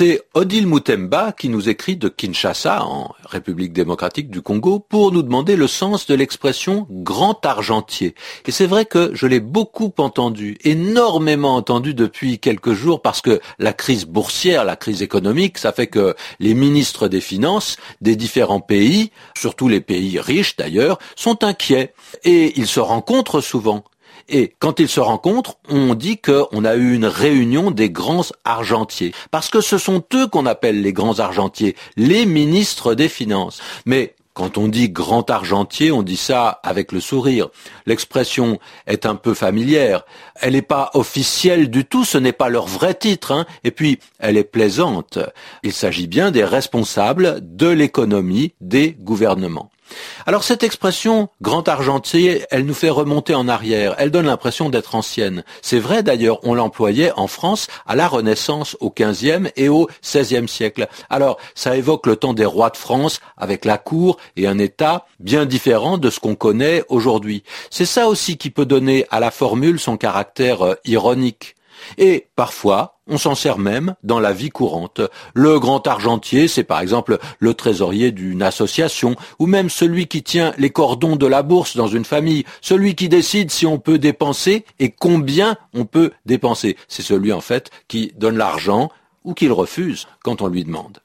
C'est Odile Moutemba qui nous écrit de Kinshasa, en République démocratique du Congo, pour nous demander le sens de l'expression grand argentier. Et c'est vrai que je l'ai beaucoup entendu, énormément entendu depuis quelques jours, parce que la crise boursière, la crise économique, ça fait que les ministres des Finances des différents pays, surtout les pays riches d'ailleurs, sont inquiets. Et ils se rencontrent souvent. Et quand ils se rencontrent, on dit qu'on a eu une réunion des grands argentiers. Parce que ce sont eux qu'on appelle les grands argentiers, les ministres des Finances. Mais quand on dit grand argentier, on dit ça avec le sourire. L'expression est un peu familière. Elle n'est pas officielle du tout, ce n'est pas leur vrai titre. Hein. Et puis, elle est plaisante. Il s'agit bien des responsables de l'économie des gouvernements. Alors cette expression grand argentier, elle nous fait remonter en arrière, elle donne l'impression d'être ancienne. C'est vrai d'ailleurs, on l'employait en France à la Renaissance au XVe et au XVIe siècle. Alors ça évoque le temps des rois de France avec la cour et un État bien différent de ce qu'on connaît aujourd'hui. C'est ça aussi qui peut donner à la formule son caractère euh, ironique. Et parfois, on s'en sert même dans la vie courante. Le grand argentier, c'est par exemple le trésorier d'une association, ou même celui qui tient les cordons de la bourse dans une famille, celui qui décide si on peut dépenser et combien on peut dépenser. C'est celui en fait qui donne l'argent ou qui le refuse quand on lui demande.